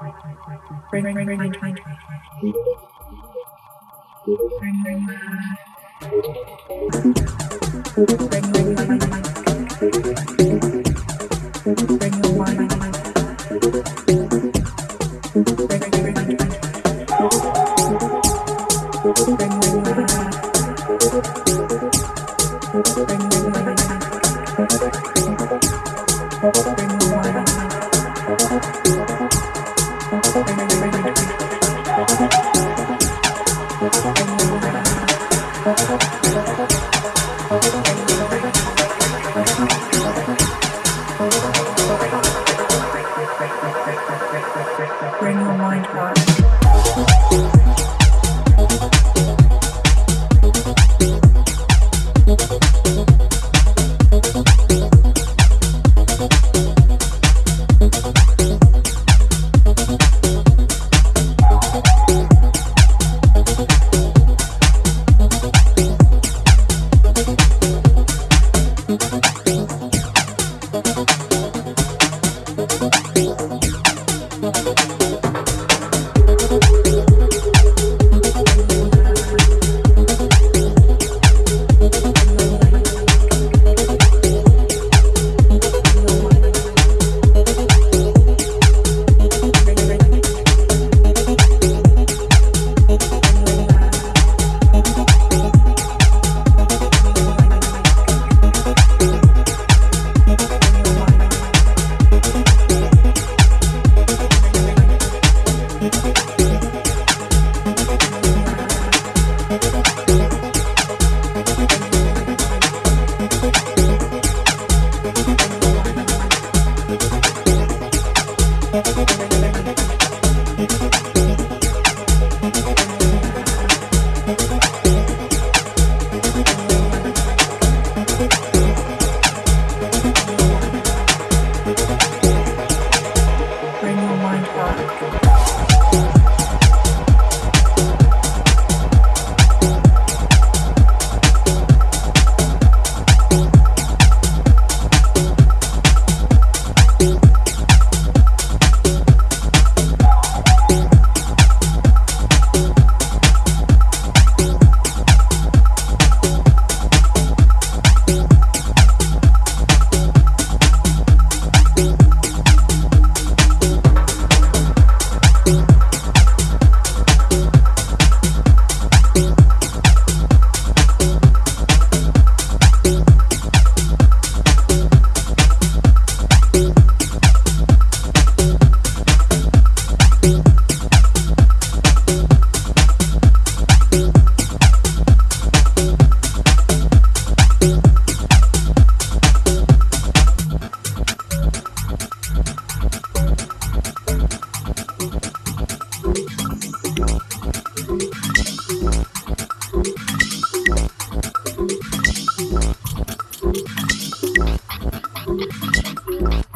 Bring, bring, うん。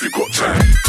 if you got time.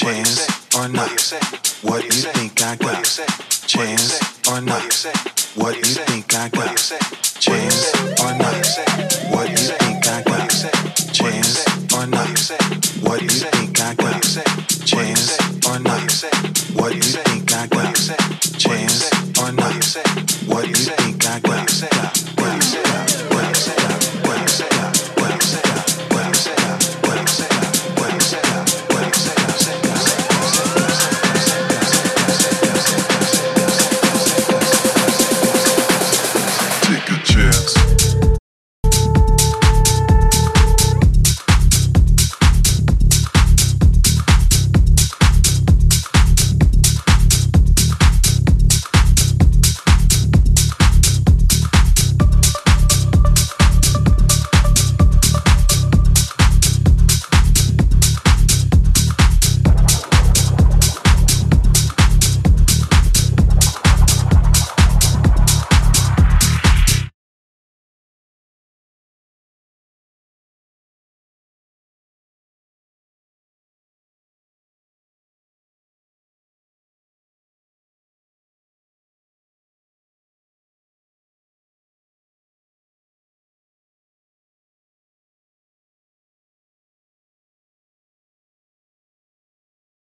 Chance or not? What you think I got? Chance